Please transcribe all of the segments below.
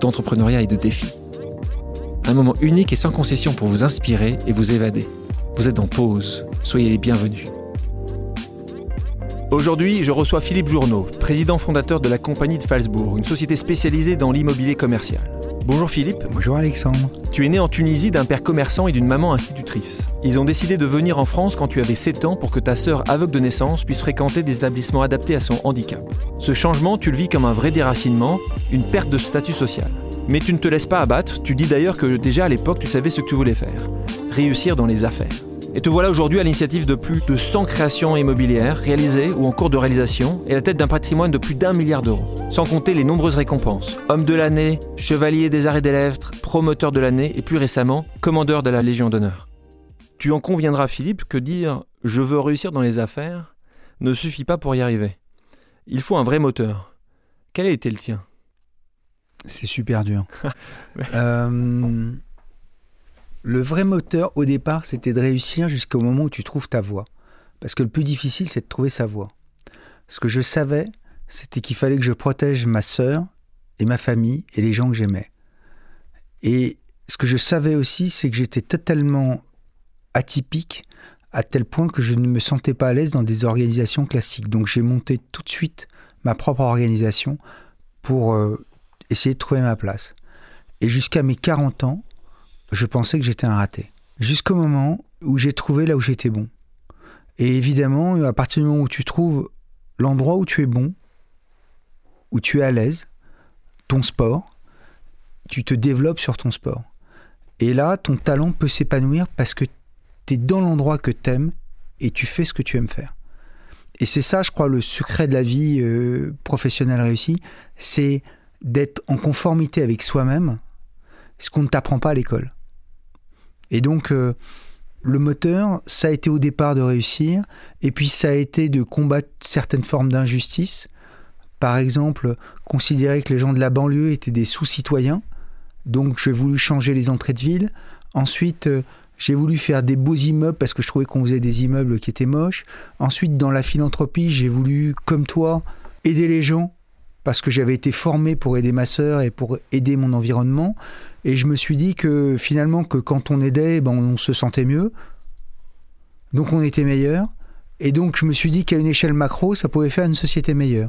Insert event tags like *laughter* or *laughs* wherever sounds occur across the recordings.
d'entrepreneuriat et de défis. Un moment unique et sans concession pour vous inspirer et vous évader. Vous êtes en pause, soyez les bienvenus. Aujourd'hui, je reçois Philippe Journeau, président fondateur de la compagnie de Falsbourg, une société spécialisée dans l'immobilier commercial. Bonjour Philippe. Bonjour Alexandre. Tu es né en Tunisie d'un père commerçant et d'une maman institutrice. Ils ont décidé de venir en France quand tu avais 7 ans pour que ta sœur aveugle de naissance puisse fréquenter des établissements adaptés à son handicap. Ce changement, tu le vis comme un vrai déracinement, une perte de statut social. Mais tu ne te laisses pas abattre, tu dis d'ailleurs que déjà à l'époque tu savais ce que tu voulais faire. Réussir dans les affaires. Et te voilà aujourd'hui à l'initiative de plus de 100 créations immobilières réalisées ou en cours de réalisation et à la tête d'un patrimoine de plus d'un milliard d'euros. Sans compter les nombreuses récompenses. Homme de l'année, chevalier des arts et des lettres, promoteur de l'année et plus récemment, commandeur de la Légion d'honneur. Tu en conviendras Philippe que dire je veux réussir dans les affaires ne suffit pas pour y arriver. Il faut un vrai moteur. Quel a été le tien? C'est super dur. *laughs* euh, le vrai moteur, au départ, c'était de réussir jusqu'au moment où tu trouves ta voie. Parce que le plus difficile, c'est de trouver sa voie. Ce que je savais, c'était qu'il fallait que je protège ma sœur et ma famille et les gens que j'aimais. Et ce que je savais aussi, c'est que j'étais totalement atypique à tel point que je ne me sentais pas à l'aise dans des organisations classiques. Donc j'ai monté tout de suite ma propre organisation pour euh, essayer de trouver ma place. Et jusqu'à mes 40 ans, je pensais que j'étais un raté. Jusqu'au moment où j'ai trouvé là où j'étais bon. Et évidemment, à partir du moment où tu trouves l'endroit où tu es bon, où tu es à l'aise, ton sport, tu te développes sur ton sport. Et là, ton talent peut s'épanouir parce que tu es dans l'endroit que tu aimes et tu fais ce que tu aimes faire. Et c'est ça, je crois, le secret de la vie euh, professionnelle réussie, c'est d'être en conformité avec soi-même, ce qu'on ne t'apprend pas à l'école. Et donc, euh, le moteur, ça a été au départ de réussir, et puis ça a été de combattre certaines formes d'injustice. Par exemple, considérer que les gens de la banlieue étaient des sous-citoyens. Donc, j'ai voulu changer les entrées de ville. Ensuite, euh, j'ai voulu faire des beaux immeubles parce que je trouvais qu'on faisait des immeubles qui étaient moches. Ensuite, dans la philanthropie, j'ai voulu, comme toi, aider les gens parce que j'avais été formé pour aider ma sœur et pour aider mon environnement. Et je me suis dit que finalement, que quand on aidait, ben, on se sentait mieux. Donc on était meilleur. Et donc je me suis dit qu'à une échelle macro, ça pouvait faire une société meilleure.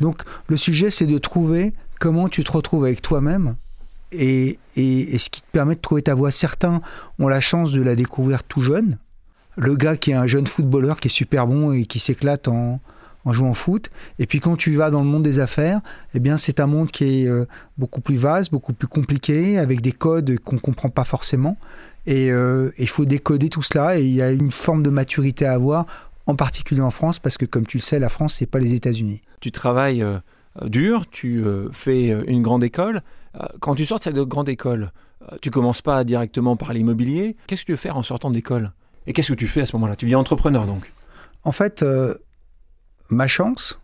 Donc le sujet, c'est de trouver comment tu te retrouves avec toi-même et, et, ce qui te permet de trouver ta voie. Certains ont la chance de la découvrir tout jeune. Le gars qui est un jeune footballeur qui est super bon et qui s'éclate en, en jouant au foot. Et puis quand tu vas dans le monde des affaires, eh bien c'est un monde qui est euh, beaucoup plus vaste, beaucoup plus compliqué, avec des codes qu'on ne comprend pas forcément. Et euh, il faut décoder tout cela. Et il y a une forme de maturité à avoir, en particulier en France, parce que comme tu le sais, la France, c'est pas les États-Unis. Tu travailles euh, dur, tu fais une grande école. quand tu sors de cette grande école, tu commences pas directement par l'immobilier. Qu'est-ce que tu veux faire en sortant d'école Et qu'est-ce que tu fais à ce moment-là? Tu deviens entrepreneur donc? En fait, Ma chance,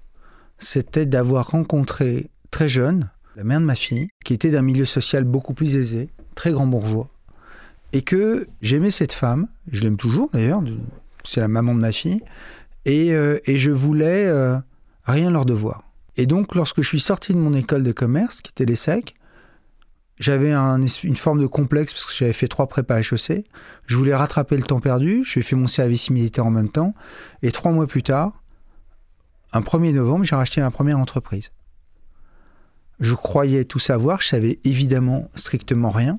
c'était d'avoir rencontré très jeune la mère de ma fille, qui était d'un milieu social beaucoup plus aisé, très grand bourgeois, et que j'aimais cette femme, je l'aime toujours d'ailleurs, c'est la maman de ma fille, et, euh, je voulais euh, rien leur devoir. Et donc, lorsque je suis sorti de mon école de commerce, qui était l'ESSEC, j'avais une forme de complexe parce que j'avais fait trois prépas HEC. Je voulais rattraper le temps perdu. Je fait mon service militaire en même temps. Et trois mois plus tard, un 1er novembre, j'ai racheté ma première entreprise. Je croyais tout savoir, je savais évidemment strictement rien.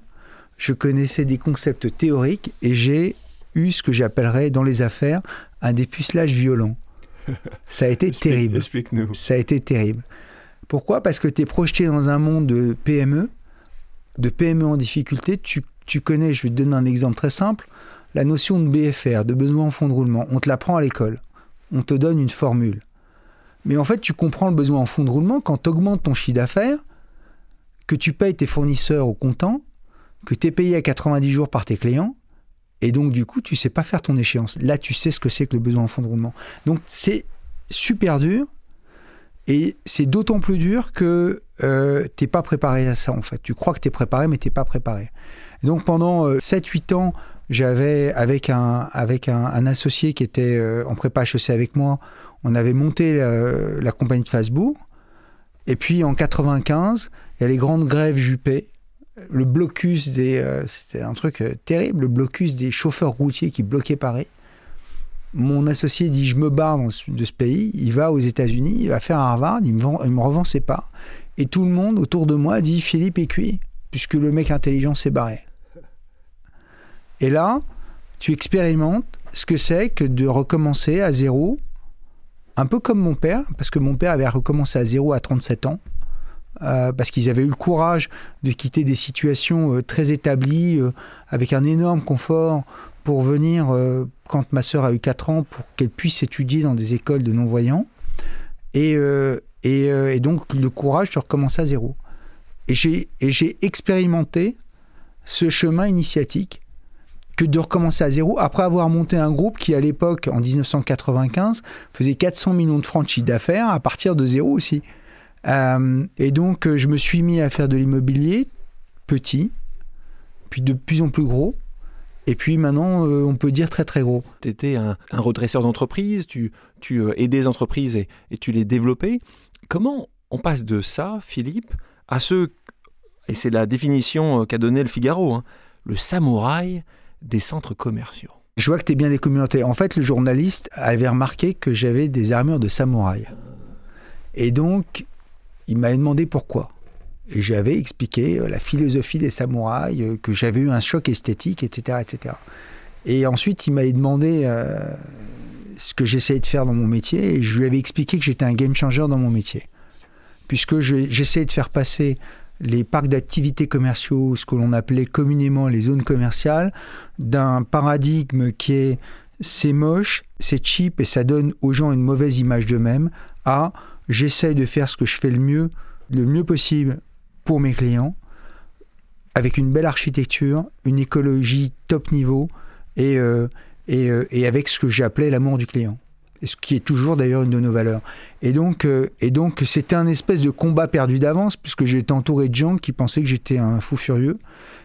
Je connaissais des concepts théoriques et j'ai eu ce que j'appellerais dans les affaires un dépucelage violent. *laughs* Ça a été terrible. Explique-nous. Ça a été terrible. Pourquoi? Parce que tu es projeté dans un monde de PME, de PME en difficulté. Tu, tu connais, je vais te donner un exemple très simple, la notion de BFR, de besoin en fonds de roulement. On te l'apprend à l'école. On te donne une formule. Mais en fait, tu comprends le besoin en fonds de roulement quand tu augmentes ton chiffre d'affaires que tu payes tes fournisseurs au comptant, que tu es payé à 90 jours par tes clients, et donc du coup, tu sais pas faire ton échéance. Là, tu sais ce que c'est que le besoin en fonds de roulement. Donc c'est super dur, et c'est d'autant plus dur que euh, tu n'es pas préparé à ça en fait. Tu crois que tu es préparé, mais tu n'es pas préparé. donc pendant 7-8 euh, ans, j'avais avec un, avec un, associé qui était euh, en prépa HEC avec moi, on avait monté la, compagnie de Facebook. Et puis en 95, il y a les grandes grèves Juppé, le blocus des. Euh, c'était un truc euh, terrible, le blocus des chauffeurs routiers qui bloquaient Paris. Mon associé dit Je me barre de ce pays. Il va aux États-Unis, il va faire Harvard, il me, me revend ses parts. Et tout le monde autour de moi dit Philippe est cuit, puisque le mec intelligent s'est barré. Et là, tu expérimentes ce que c'est que de recommencer à zéro, un peu comme mon père, parce que mon père avait recommencé à zéro à 37 ans, euh, parce qu'ils avaient eu le courage de quitter des situations euh, très établies, euh, avec un énorme confort, pour venir, quand ma sœur a eu 4 ans, pour qu'elle puisse étudier dans des écoles de non-voyants. Et, et, et, donc le courage de recommencer à zéro. Et j'ai expérimenté ce chemin initiatique que de recommencer à zéro après avoir monté un groupe qui, à l'époque, en 1995, faisait 400 millions de francs chiffre d'affaires à partir de zéro aussi. Euh, et donc, euh, je me suis mis à faire de l'immobilier petit, puis de plus en plus gros. Et puis maintenant, euh, on peut dire très très gros. Tu étais un, redresseur d'entreprise, tu, tu aidais les entreprises et, et tu les développais. Comment on passe de ça, Philippe, à ce, et c'est la définition qu'a donné le Figaro, hein, le samouraï des centres commerciaux. Je vois que tu es bien des communautés. En fait, le journaliste avait remarqué que j'avais des armures de samouraï. Et donc, il m'avait demandé pourquoi. Et j'avais expliqué euh, la philosophie des samouraïs, euh, que j'avais eu un choc esthétique, etc. etc. Et ensuite, il m'avait demandé euh, ce que j'essayais de faire dans mon métier, et je lui avais expliqué que j'étais un game changer dans mon métier. Puisque j'essayais de faire passer les parcs d'activités commerciaux, ce que l'on appelait communément les zones commerciales, d'un paradigme qui est c'est moche, c'est cheap et ça donne aux gens une mauvaise image d'eux-mêmes, à j'essaye de faire ce que je fais le mieux, le mieux possible pour mes clients, avec une belle architecture, une écologie top niveau et, euh, et, euh, et avec ce que appelé l'amour du client ce qui est toujours d'ailleurs une de nos valeurs. Et donc, euh, et donc c'était un espèce de combat perdu d'avance, puisque j'étais entouré de gens qui pensaient que j'étais un fou furieux.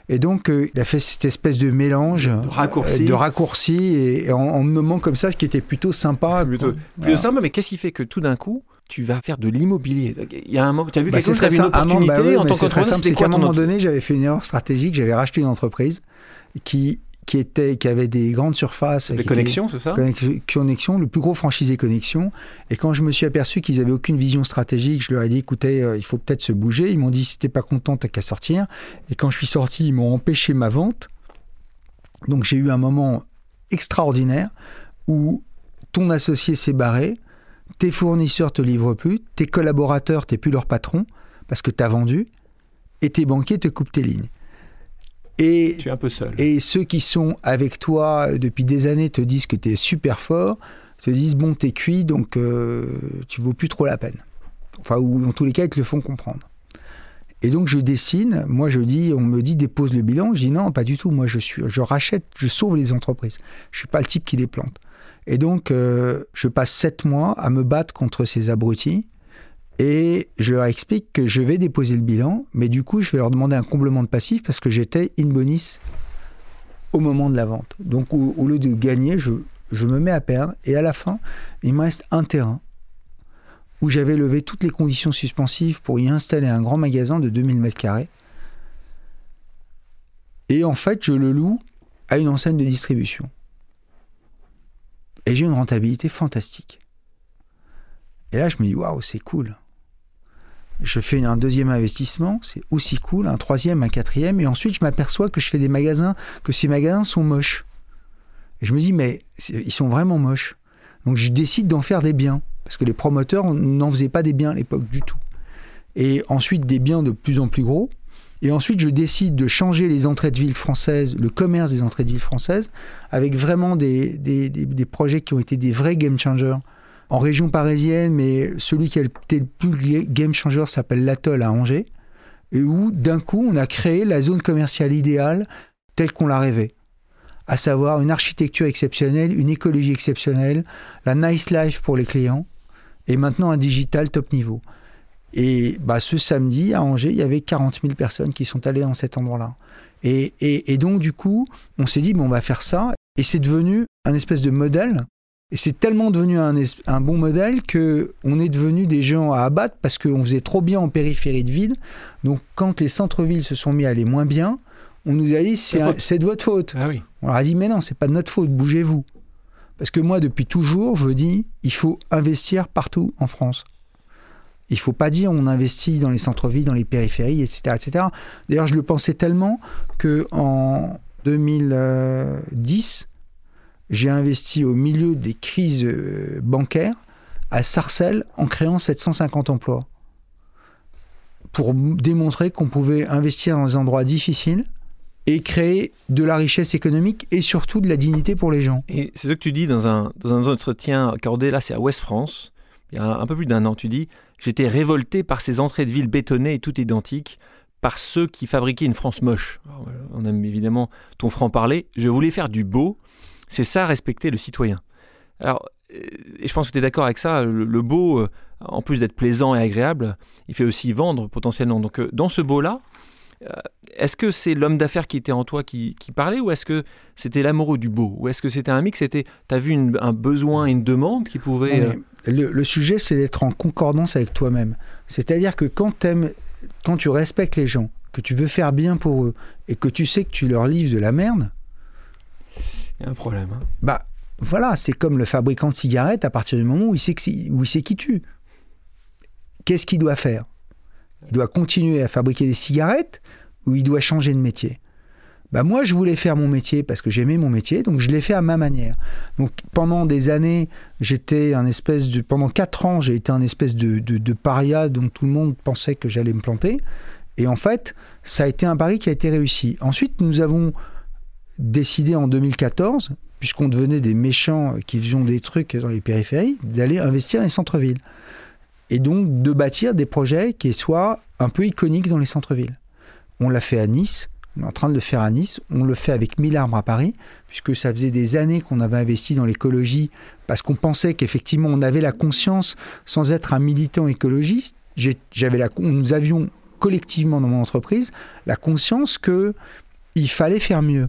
Et donc, euh, il a fait cette espèce de mélange, de raccourci, euh, de raccourci et, en, me nommant comme ça, ce qui était plutôt sympa. Plutôt, plutôt sympa, mais qu'est-ce qui fait que tout d'un coup, tu vas faire de l'immobilier? Il y a un moment, tu as vu bah, quelque chose, une opportunité bah en tant qu'entrepreneur. C'est qu'à un moment donné, j'avais fait une erreur stratégique, j'avais racheté une entreprise qui qui, était, qui avait des grandes surfaces. Les connexions, c'est ça Connexion, le plus gros franchisé Connexion. Et quand je me suis aperçu qu'ils n'avaient aucune vision stratégique, je leur ai dit écoutez, euh, il faut peut-être se bouger. Ils m'ont dit si t'es pas content, t'as qu'à sortir. Et quand je suis sorti, ils m'ont empêché ma vente. Donc j'ai eu un moment extraordinaire où ton associé s'est barré, tes fournisseurs te livrent plus, tes collaborateurs, t'es plus leur patron parce que tu as vendu, et tes banquiers te coupent tes lignes. Et, tu es un peu seul. Et ceux qui sont avec toi depuis des années te disent que tu es super fort, te disent bon, t'es cuit, donc euh, tu vaux plus trop la peine. Enfin, ou dans tous les cas, ils te le font comprendre. Et donc je dessine, moi je dis, on me dit dépose le bilan, je dis non, pas du tout, moi je suis, je rachète, je sauve les entreprises. Je suis pas le type qui les plante. Et donc euh, je passe sept mois à me battre contre ces abrutis et je leur explique que je vais déposer le bilan, mais du coup, je vais leur demander un comblement de passif parce que j'étais in bonis au moment de la vente. Donc, au, lieu de gagner, je, je, me mets à perdre. Et à la fin, il me reste un terrain où j'avais levé toutes les conditions suspensives pour y installer un grand magasin de 2000 m2. Et en fait, je le loue à une enseigne de distribution. Et j'ai une rentabilité fantastique. Et là, je me dis, waouh, c'est cool je fais un deuxième investissement, c'est aussi cool, un troisième, un quatrième, et ensuite je m'aperçois que je fais des magasins, que ces magasins sont moches. Je me dis, mais ils sont vraiment moches. Donc je décide d'en faire des biens, parce que les promoteurs n'en faisaient pas des biens à l'époque du tout. Et ensuite des biens de plus en plus gros. Et ensuite je décide de changer les entrées de ville françaises, le commerce des entrées de ville françaises, avec vraiment des projets qui ont été des vrais game changers en région parisienne, mais celui qui a été le plus game changer s'appelle l'Atoll à Angers. et où d'un coup on a créé la zone commerciale idéale telle qu'on la rêvait. À savoir une architecture exceptionnelle, une écologie exceptionnelle, la nice life pour les clients, et maintenant un digital top niveau. Et bah, ce samedi, à Angers, il y avait 40 000 personnes qui sont allées dans cet endroit-là. Et, et, donc, du coup, on s'est dit, bon, on va faire ça. Et c'est devenu un espèce de modèle. Et c'est tellement devenu un, un, bon modèle que on est devenu des gens à abattre parce qu'on faisait trop bien en périphérie de ville. Donc, quand les centres-villes se sont mis à aller moins bien, on nous a dit, c'est de votre faute. Ah oui. On leur a dit, mais non, c'est pas de notre faute, bougez-vous. Parce que moi, depuis toujours, je dis, il faut investir partout en France. Il ne faut pas dire on investit dans les centres-villes, dans les périphéries, etc. etc. D'ailleurs, je le pensais tellement que en 2010, j'ai investi au milieu des crises euh, bancaires à Sarcelles en créant 750 emplois pour démontrer qu'on pouvait investir dans des endroits difficiles et créer de la richesse économique et surtout de la dignité pour les gens. Et c'est ce que tu dis dans un, dans un entretien accordé, là c'est à Ouest France, il y a un peu plus d'un an, tu dis J'étais révolté par ces entrées de ville bétonnées et toutes identiques, par ceux qui fabriquaient une France moche. on aime évidemment ton franc-parler. Je voulais faire du beau, c'est ça respecter le citoyen. Alors, euh, et je pense que tu es d'accord avec ça, le, beau, euh, en plus d'être plaisant et agréable, il fait aussi vendre potentiellement. Donc euh, dans ce beau-là, est-ce que c'est l'homme d'affaires qui était en toi qui, parlait ou est-ce que c'était l'amoureux du beau Ou est-ce que c'était un mix Tu as vu un besoin, une demande qui pouvait le, sujet, c'est d'être en concordance avec toi-même. C'est-à-dire que quand, aimes, quand tu respectes les gens, que tu veux faire bien pour eux, et que tu sais que tu leur livres de la merde... Il y a un problème. Hein. Bah, voilà, c'est comme le fabricant de cigarettes à partir du moment où il sait, où il sait qui tue. Qu'est-ce qu'il doit faire? Il doit continuer à fabriquer des cigarettes ou il doit changer de métier? Bah moi je voulais faire mon métier parce que j'aimais mon métier, donc je l'ai fait à ma manière. Donc pendant des années, j'étais un espèce de, pendant quatre ans, j'ai été un espèce de, de, paria dont tout le monde pensait que j'allais me planter. Et en fait, ça a été un pari qui a été réussi. Ensuite, nous avons décidé en 2014, puisqu'on devenait des méchants qui faisaient des trucs dans les périphéries, d'aller investir dans les centres-villes. Et donc de bâtir des projets qui soient un peu iconiques dans les centres-villes. On l'a fait à Nice, on est en train de le faire à Nice. On le fait avec 1000 arbres à Paris, puisque ça faisait des années qu'on avait investi dans l'écologie, parce qu'on pensait qu'effectivement, on avait la conscience, sans être un militant écologiste, j'avais la, nous avions collectivement dans mon entreprise la conscience que il fallait faire mieux.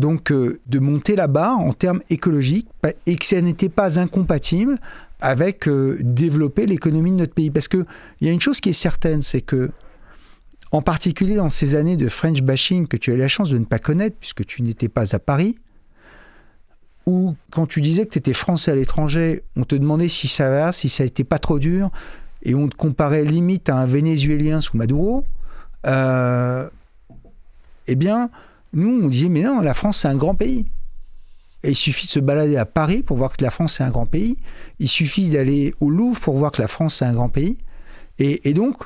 Donc, euh, de monter barre en termes écologiques et que ça n'était pas incompatible avec euh, développer l'économie de notre pays. Parce qu'il y a une chose qui est certaine, c'est que en particulier dans ces années de French bashing que tu as eu la chance de ne pas connaître puisque tu n'étais pas à Paris, ou quand tu disais que tu étais français à l'étranger, on te demandait si ça va, si ça n'était pas trop dur, et on te comparait limite à un Vénézuélien sous Maduro, euh, eh bien, nous, on disait, mais non, la France, c'est un grand pays. Et il suffit de se balader à Paris pour voir que la France, c'est un grand pays. Il suffit d'aller au Louvre pour voir que la France, c'est un grand pays. Et, donc,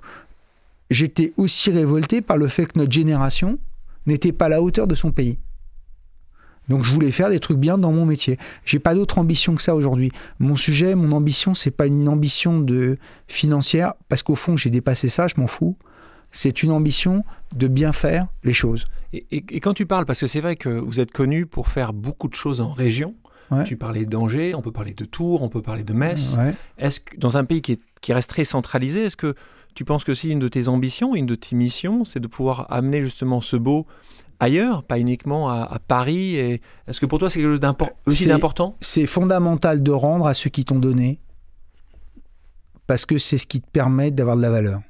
j'étais aussi révolté par le fait que notre génération n'était pas à la hauteur de son pays. Donc je voulais faire des trucs bien dans mon métier. J'ai pas d'autre ambition que ça aujourd'hui. Mon sujet, mon ambition, c'est pas une ambition de financière parce qu'au fond j'ai dépassé ça, je m'en fous. C'est une ambition de bien faire les choses. Et, quand tu parles, parce que c'est vrai que vous êtes connu pour faire beaucoup de choses en région. Tu parlais d'Angers, on peut parler de Tours, on peut parler de Metz. Est-ce que dans un pays qui, est, qui reste très centralisé, est-ce que tu penses que si une de tes ambitions, une de tes missions, c'est de pouvoir amener justement ce beau ailleurs, pas uniquement à, Paris et... Est-ce que pour toi c'est quelque chose aussi d'important? C'est fondamental de rendre à ceux qui t'ont donné, parce que c'est ce qui te permet d'avoir de la valeur.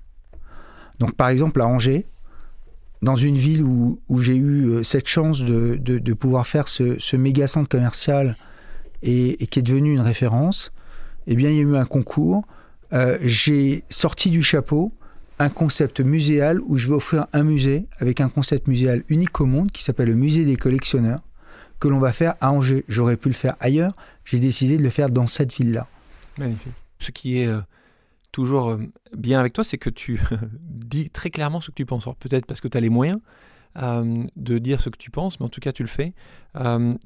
Donc par exemple à Angers, dans une ville où, j'ai eu euh, cette chance de, pouvoir faire ce, méga centre commercial et, et, qui est devenu une référence, eh bien il y a eu un concours euh, j'ai sorti du chapeau un concept muséal où je vais offrir un musée avec un concept muséal unique au monde qui s'appelle le musée des collectionneurs que l'on va faire à Angers. J'aurais pu le faire ailleurs, j'ai décidé de le faire dans cette ville-là. Magnifique. Ce qui est euh, toujours euh, bien avec toi, c'est que tu *laughs* dis très clairement ce que tu penses. peut-être parce que tu as les moyens de dire ce que tu penses, mais en tout cas tu le fais.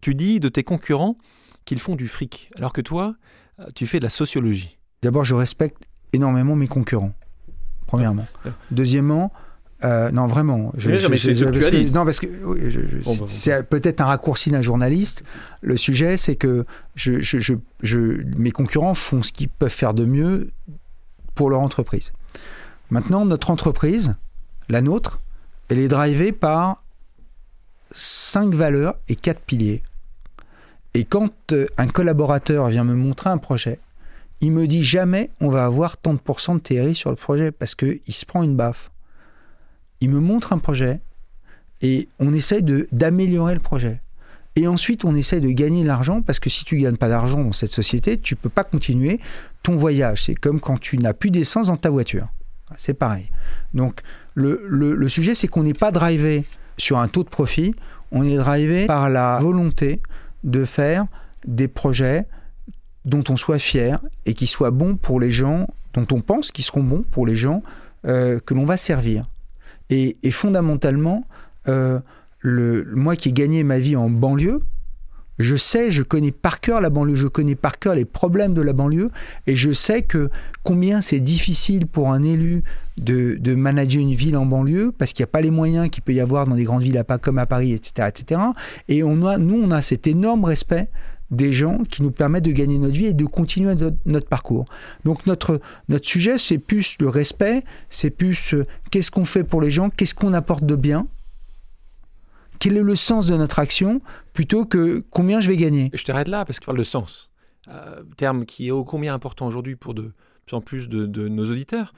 tu dis de tes concurrents qu'ils font du fric, alors que toi, tu fais de la sociologie. D'abord, je respecte énormément mes concurrents, premièrement. Deuxièmement, Euh, non, vraiment. Je, je, que, non, parce que c'est peut-être un raccourci d'un journaliste. Le sujet, c'est que mes concurrents font ce qu'ils peuvent faire de mieux pour leur entreprise. Maintenant, notre entreprise, la nôtre, elle est drivée par cinq valeurs et quatre piliers. Et quand euh, un collaborateur vient me montrer un projet, il me dit jamais on va avoir tant de pourcents de TRI sur le projet parce qu'il se prend une baffe. Il me montre un projet et on essaye d'améliorer le projet. Et ensuite, on essaye de gagner de l'argent parce que si tu ne gagnes pas d'argent dans cette société, tu ne peux pas continuer ton voyage. C'est comme quand tu n'as plus d'essence dans ta voiture. C'est pareil. Donc, le, le sujet, c'est qu'on n'est pas drivé sur un taux de profit, on est drivé par la volonté de faire des projets dont on soit fier et qui soient bons pour les gens, dont on pense qu'ils seront bons pour les gens euh, que l'on va servir. Et, fondamentalement, euh, le, moi qui ai gagné ma vie en banlieue, je sais, je connais par cœur la banlieue, je connais par cœur les problèmes de la banlieue, et je sais que combien c'est difficile pour un élu de, manager une ville en banlieue, parce qu'il n'y a pas les moyens qu'il peut y avoir dans des grandes villes, pas comme à Paris, etc., etc. Et on a, nous, on a cet énorme respect des gens qui nous permettent de gagner notre vie et de continuer notre, parcours. Donc notre, notre sujet, c'est plus le respect, c'est plus euh, qu'est-ce qu'on fait pour les gens, qu'est-ce qu'on apporte de bien, quel est le sens de notre action plutôt que combien je vais gagner. Je t'arrête là parce que tu parles de sens, euh, terme qui est ô combien important aujourd'hui pour de plus en plus de, nos auditeurs.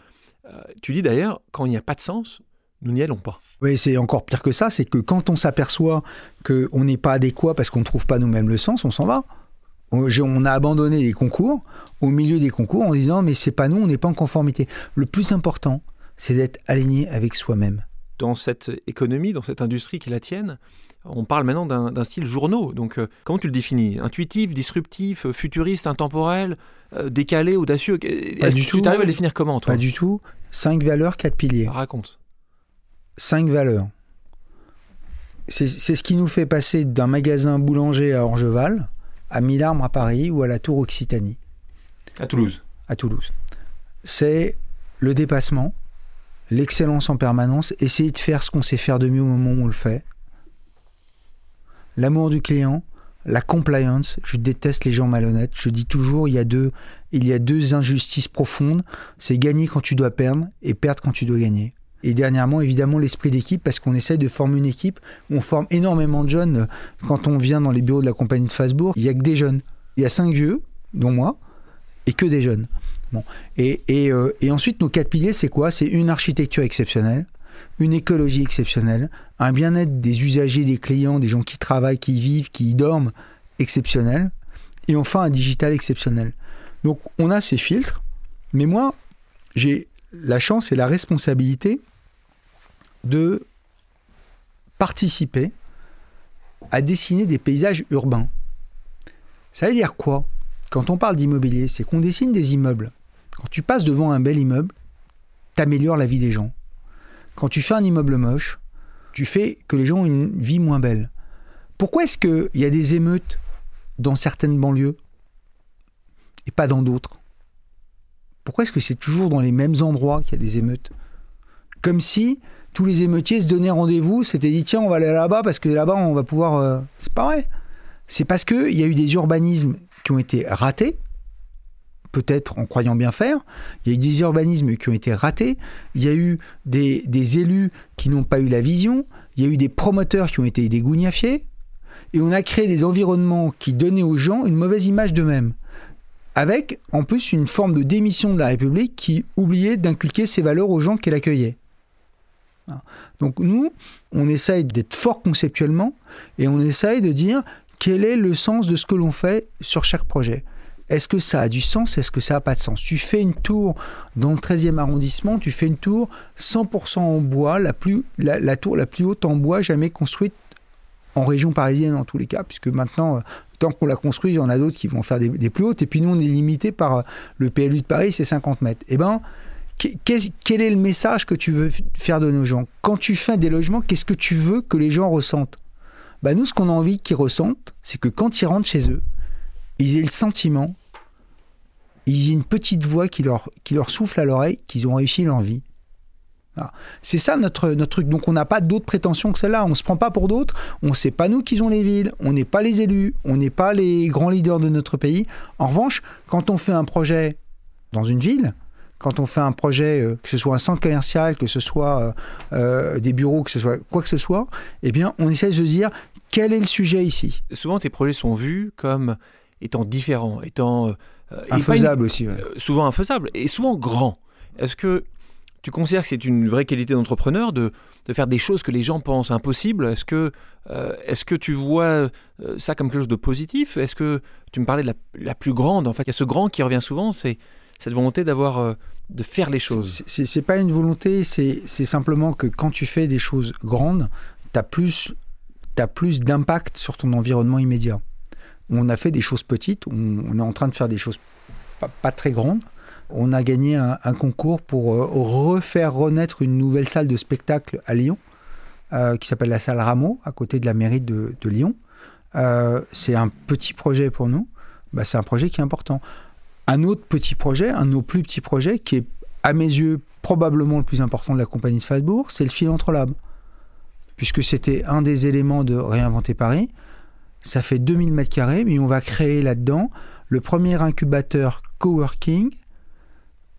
Euh, tu dis d'ailleurs, quand il n'y a pas de sens, nous n'y allons pas. Oui, c'est encore pire que ça, c'est que quand on s'aperçoit qu'on n'est pas adéquat parce qu'on ne trouve pas nous-mêmes le sens, on s'en va. On a abandonné les concours au milieu des concours en disant mais c'est pas nous, on n'est pas en conformité. Le plus important, c'est d'être aligné avec soi-même dans cette économie, dans cette industrie qui est la tienne, on parle maintenant d'un style journaux. Donc, euh, comment tu le définis? Intuitif, disruptif, futuriste, intemporel, euh, décalé, audacieux? Pas du Tu arrives à le définir comment, toi? Pas du tout. Cinq valeurs, quatre piliers. Raconte. Cinq valeurs. C'est ce qui nous fait passer d'un magasin boulanger à Orgeval à Milarme à Paris ou à la Tour Occitanie. À Toulouse. À Toulouse. C'est le dépassement, l'excellence en permanence, essayer de faire ce qu'on sait faire de mieux au moment où on le fait. L'amour du client, la compliance, je déteste les gens malhonnêtes. Je dis toujours, il y a deux, il y a deux injustices profondes. C'est gagner quand tu dois perdre et perdre quand tu dois gagner. Et dernièrement, évidemment, l'esprit d'équipe, parce qu'on essaye de former une équipe on forme énormément de jeunes. Quand on vient dans les bureaux de la compagnie de Facebook, il n'y a que des jeunes. Il y a cinq vieux, dont moi, et que des jeunes. Et, euh, et, ensuite, nos quatre piliers, c'est quoi? C'est une architecture exceptionnelle, une écologie exceptionnelle, un bien-être des usagers, des clients, des gens qui travaillent, qui vivent, qui y dorment, exceptionnel, et enfin un digital exceptionnel. Donc on a ces filtres, mais moi, j'ai la chance et la responsabilité de participer à dessiner des paysages urbains. Ça veut dire quoi? Quand on parle d'immobilier, c'est qu'on dessine des immeubles quand tu passes devant un bel immeuble, t'améliores la vie des gens. Quand tu fais un immeuble moche, tu fais que les gens ont une vie moins belle. Pourquoi est-ce qu'il y a des émeutes dans certaines banlieues et pas dans d'autres? Pourquoi est-ce que c'est toujours dans les mêmes endroits qu'il y a des émeutes? Comme si tous les émeutiers se donnaient rendez-vous, s'étaient dit tiens on va aller là-bas parce que là-bas on va pouvoir... Euh, c'est pas vrai. C'est parce qu'il y a eu des urbanismes qui ont été ratés, peut-être en croyant bien faire. Il y a eu des urbanismes qui ont été ratés. Il y a eu des, élus qui n'ont pas eu la vision. Il y a eu des promoteurs qui ont été des gougnafiés. Et on a créé des environnements qui donnaient aux gens une mauvaise image d'eux-mêmes. Avec, en plus, une forme de démission de la République qui oubliait d'inculquer ses valeurs aux gens qu'elle accueillait. Donc nous, on essaye d'être fort conceptuellement et on essaye de dire quel est le sens de ce que l'on fait sur chaque projet. Est-ce que ça a du sens? Est-ce que ça n'a pas de sens? Tu fais une tour dans le 13e arrondissement, tu fais une tour 100% en bois, la, plus, la, tour la plus haute en bois jamais construite en région parisienne en tous les cas, puisque maintenant, euh, tant qu'on la construit, il y en a d'autres qui vont faire des, plus hautes, et puis nous, on est limité par euh, le PLU de Paris, c'est 50 mètres. Eh bien, quel est le message que tu veux faire donner aux gens? Quand tu fais des logements, qu'est-ce que tu veux que les gens ressentent? Bah Nous, ce qu'on a envie qu'ils ressentent, c'est que quand ils rentrent chez eux, ils aient le sentiment ils ont une petite voix qui leur, qui leur souffle à l'oreille qu'ils ont réussi leur vie. C'est ça notre, notre truc. Donc on n'a pas d'autres prétentions que celle-là. On ne se prend pas pour d'autres. On ne sait pas nous qui ont les villes. On n'est pas les élus. On n'est pas les grands leaders de notre pays. En revanche, quand on fait un projet dans une ville, quand on fait un projet, euh, que ce soit un centre commercial, que ce soit euh, euh, des bureaux, que ce soit quoi que ce soit, eh bien, on essaie de se dire quel est le sujet ici? Souvent, tes projets sont vus comme étant différents, étant infaisables aussi. souvent infaisables et souvent grands. Est-ce que tu considères que c'est une vraie qualité d'entrepreneur de, de, faire des choses que les gens pensent impossibles? Est-ce que, est que tu vois ça comme quelque chose de positif? Est-ce que tu me parlais de la, la, plus grande En fait, il y a ce grand qui revient souvent, c'est cette volonté d'avoir euh, de faire les choses C'est pas une volonté, c'est simplement que quand tu fais des choses grandes, tu as plus, as plus d'impact sur ton environnement immédiat. On a fait des choses petites, on, est en train de faire des choses pas, très grandes. On a gagné un, concours pour euh, refaire renaître une nouvelle salle de spectacle à Lyon, euh, qui s'appelle la salle Rameau, à côté de la mairie de, Lyon. c'est un petit projet pour nous, bah, c'est un projet qui est important un autre petit projet, un de nos plus petits projets, qui est à mes yeux probablement le plus important de la compagnie de Fadbourg, c'est le Philanthro Lab. Puisque c'était un des éléments de Réinventer Paris. Ça fait 2000 mètres carrés, mais on va créer là-dedans le premier incubateur coworking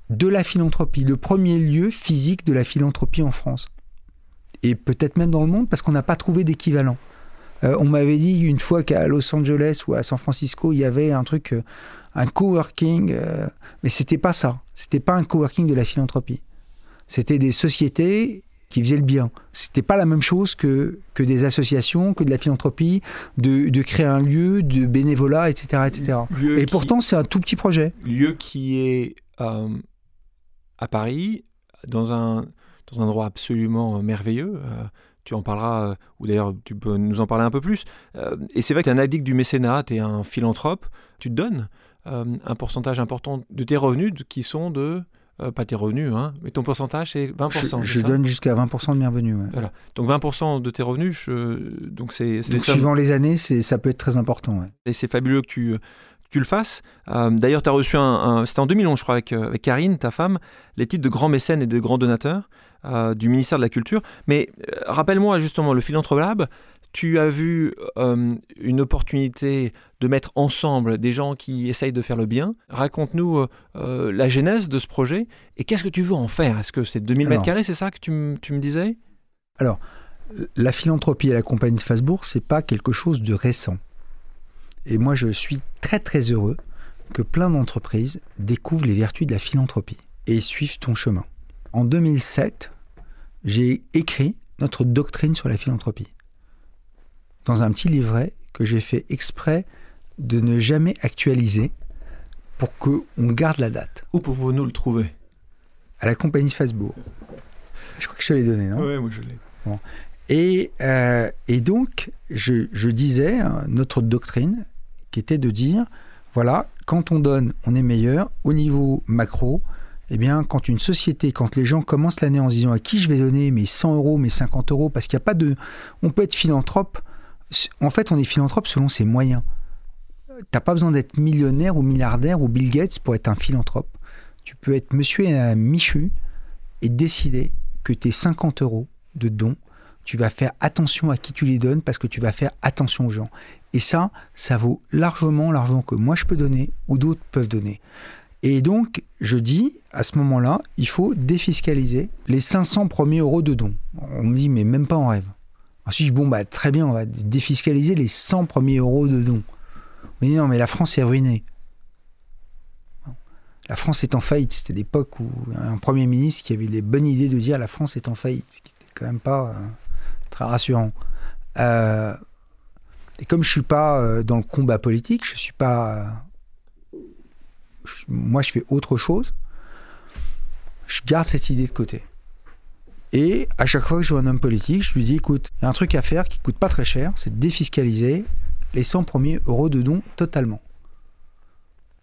de la philanthropie, le premier lieu physique de la philanthropie en France. Et peut-être même dans le monde, parce qu'on n'a pas trouvé d'équivalent. Euh, on m'avait dit une fois qu'à Los Angeles ou à San Francisco, il y avait un truc, euh, un coworking, euh, mais c'était pas ça. C'était pas un coworking de la philanthropie. C'était des sociétés qui faisaient le bien. C'était pas la même chose que, que des associations, que de la philanthropie, de, de créer un lieu de bénévolat, etc. etc. Et pourtant, c'est un tout petit projet. Lieu qui est euh, à Paris, dans un, dans un endroit absolument merveilleux. Euh, tu en parleras, ou d'ailleurs tu peux nous en parler un peu plus. et c'est vrai que tu es un addict du mécénat, tu es un philanthrope, tu te donnes. Euh, un pourcentage important de tes revenus qui sont de euh, pas tes revenus, hein, mais ton pourcentage c'est 20%. Je, donne jusqu'à 20% de mes revenus. Voilà. Donc 20% de tes revenus, donc c'est. Suivant les années, ça peut être très important. Et c'est fabuleux que tu, tu le fasses. Euh, d'ailleurs, tu as reçu un. C'était en 2011, je crois, avec, avec, Karine, ta femme, les titres de grand mécène et de grand donateur du ministère de la Culture. Mais rappelle-moi justement, le Philanthrope Lab, tu as vu euh, une opportunité de mettre ensemble des gens qui essayent de faire le bien. Raconte-nous euh, la genèse de ce projet et qu'est-ce que tu veux en faire? Est-ce que c'est 2000 mètres carrés, c'est ça que tu, me disais? Alors, la philanthropie à la compagnie de Fasbourg, c'est pas quelque chose de récent. Et moi, je suis très très heureux que plein d'entreprises découvrent les vertus de la philanthropie et suivent ton chemin. En 2007, j'ai écrit notre doctrine sur la philanthropie dans un petit livret que j'ai fait exprès de ne jamais actualiser pour qu'on garde la date. Où pouvons-nous le trouver? À la compagnie Facebook. Je crois que je te l'ai donné, non? Oui, moi je l'ai. Et, euh, et, donc, je, je disais, hein, notre doctrine, qui était de dire, voilà, quand on donne, on est meilleur. Au niveau macro, eh bien, quand une société, quand les gens commencent l'année en se disant à qui je vais donner mes 100 euros, mes 50 euros, parce qu'il n'y a pas de... On peut être philanthrope en fait, on est philanthrope selon ses moyens. T'as pas besoin d'être millionnaire ou milliardaire ou Bill Gates pour être un philanthrope. Tu peux être monsieur et Michu et décider que tes 50 euros de dons, tu vas faire attention à qui tu les donnes parce que tu vas faire attention aux gens. Et ça, ça vaut largement l'argent que moi je peux donner ou d'autres peuvent donner. Et donc, je dis, à ce moment-là, il faut défiscaliser les 500 premiers euros de dons. On me dit, mais même pas en rêve. Ensuite, bon, bah, très bien, on va défiscaliser les 100 premiers euros de dons. Oui, non, mais la France est ruinée. La France est en faillite. C'était l'époque où un Premier ministre qui avait les bonnes idées de dire la France est en faillite, ce qui n'était quand même pas euh, très rassurant. Euh, et comme je ne suis pas euh, dans le combat politique, je suis pas. moi, je fais autre chose. Je garde cette idée de côté. Et à chaque fois que je vois un homme politique, je lui dis écoute, il y a un truc à faire qui coûte pas très cher, c'est de défiscaliser les 100 premiers euros de dons totalement.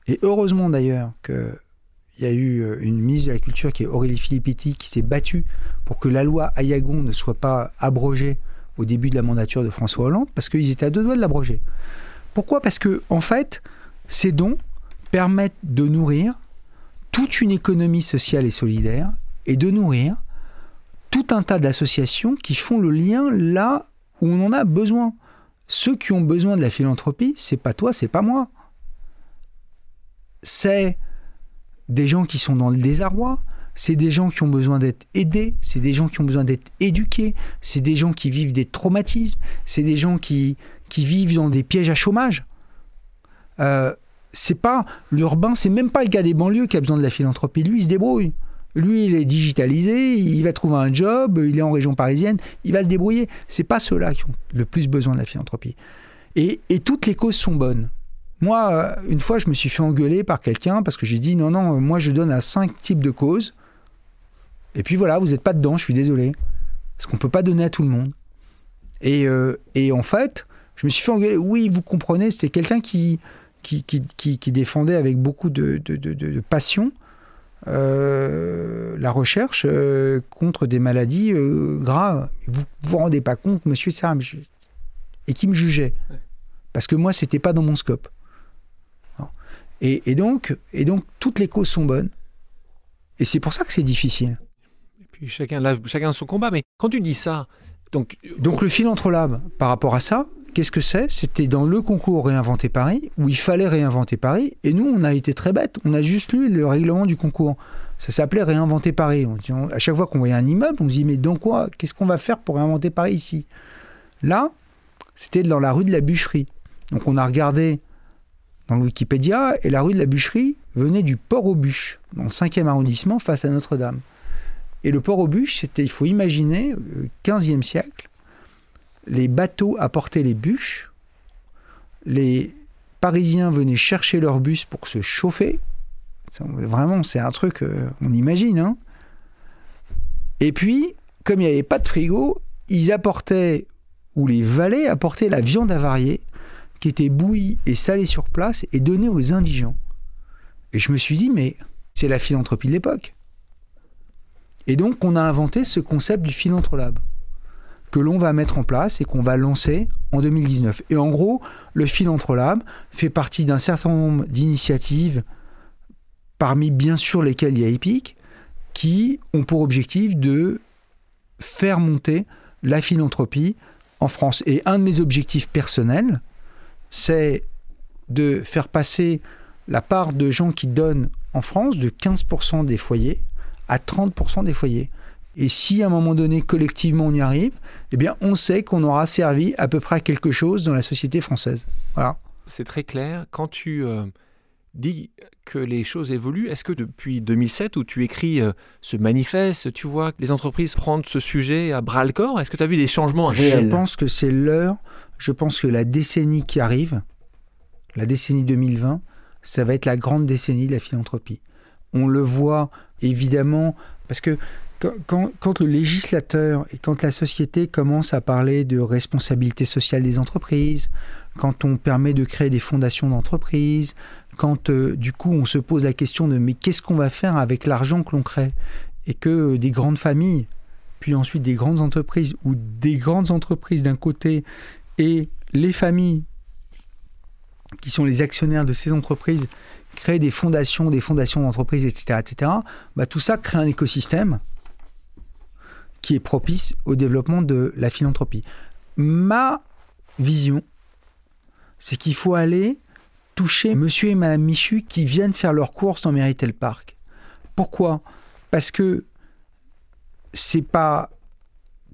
Et heureusement d'ailleurs qu'il y a eu euh, une ministre de la Culture qui est Aurélie Filippetti qui s'est battue pour que la loi Ayagon ne soit pas abrogée au début de la mandature de François Hollande, parce qu'ils étaient à deux doigts de l'abroger. Pourquoi? Parce que, en fait, ces dons permettent de nourrir toute une économie sociale et solidaire et de nourrir un tas d'associations qui font le lien là où on en a besoin. Ceux qui ont besoin de la philanthropie, c'est pas toi, c'est pas moi. C'est des gens qui sont dans le désarroi, c'est des gens qui ont besoin d'être aidés, c'est des gens qui ont besoin d'être éduqués, c'est des gens qui vivent des traumatismes, c'est des gens qui, qui vivent dans des pièges à chômage. Euh, c'est pas l'urbain, c'est même pas le gars des banlieues qui a besoin de la philanthropie. Lui, il se débrouille. Lui, il est digitalisé, il va trouver un job, il est en région parisienne, il va se débrouiller. C'est pas ceux-là qui ont le plus besoin de la philanthropie. Et, et toutes les causes sont bonnes. Moi, euh, une fois, je me suis fait engueuler par quelqu'un parce que j'ai dit non, non, moi je donne à cinq types de causes. Et puis voilà, vous n'êtes pas dedans, je suis désolé. Parce qu'on ne peut pas donner à tout le monde. Et, euh, et, en fait, je me suis fait engueuler. Oui, vous comprenez, c'était quelqu'un qui qui, qui, qui, défendait avec beaucoup de, de, passion euh, la recherche contre des maladies graves. Vous vous rendez pas compte, monsieur Sam, et qui me jugeait. Parce que moi, c'était pas dans mon scope. Et, donc, et donc, toutes les causes sont bonnes. Et c'est pour ça que c'est difficile. Et puis chacun, chacun son combat. Mais quand tu dis ça, donc, donc le philantrolabe, par rapport à ça, qu'est-ce que c'est? C'était dans le concours Réinventer Paris, où il fallait réinventer Paris. Et nous, on a été très bêtes. On a juste lu le règlement du concours. Ça s'appelait Réinventer Paris. à chaque fois qu'on voyait un immeuble, on se dit, mais dans quoi? Qu'est-ce qu'on va faire pour réinventer Paris ici? Là, c'était dans la rue de la Bûcherie. Donc on a regardé dans le Wikipédia, et la rue de la Bûcherie venait du port aux bûches, dans le 5e arrondissement, face à Notre-Dame. Et le port aux bûches, c'était, il faut imaginer, 15e siècle, les bateaux apportaient les bûches, les Parisiens venaient chercher leur bus pour se chauffer. Vraiment, c'est un truc, euh, on imagine. Hein. Et puis, comme il n'y avait pas de frigo, ils apportaient, ou les valets apportaient la viande avariée qui était bouilli et salé sur place et donné aux indigents. Et je me suis dit, mais c'est la philanthropie de l'époque. Et donc, on a inventé ce concept du philanthrolab que l'on va mettre en place et qu'on va lancer en 2019. Et en gros, le philanthrolab fait partie d'un certain nombre d'initiatives, parmi bien sûr lesquelles il y a EPIC, qui ont pour objectif de faire monter la philanthropie en France. Et un de mes objectifs personnels, c'est de faire passer la part de gens qui donnent en France de 15% des foyers à 30% des foyers. Et si à un moment donné, collectivement, on y arrive, eh bien, on sait qu'on aura servi à peu près à quelque chose dans la société française. Voilà. C'est très clair. Quand tu euh, dis que les choses évoluent, est-ce que depuis 2007, où tu écris euh, ce manifeste, tu vois les entreprises prendre ce sujet à bras le corps? Est-ce que tu as vu des changements réels? Je pense que c'est l'heure je pense que la décennie qui arrive, la décennie 2020, ça va être la grande décennie de la philanthropie. On le voit évidemment parce que quand, le législateur et quand la société commence à parler de responsabilité sociale des entreprises, quand on permet de créer des fondations d'entreprise, quand euh, du coup on se pose la question de mais qu'est-ce qu'on va faire avec l'argent que l'on crée? Et que euh, des grandes familles, puis ensuite des grandes entreprises ou des grandes entreprises d'un côté et les familles qui sont les actionnaires de ces entreprises créent des fondations, des fondations d'entreprises, etc., etc., bah, tout ça crée un écosystème qui est propice au développement de la philanthropie. Ma vision, c'est qu'il faut aller toucher monsieur et madame Michu qui viennent faire leurs courses dans Meritel Park. Pourquoi? Parce que c'est pas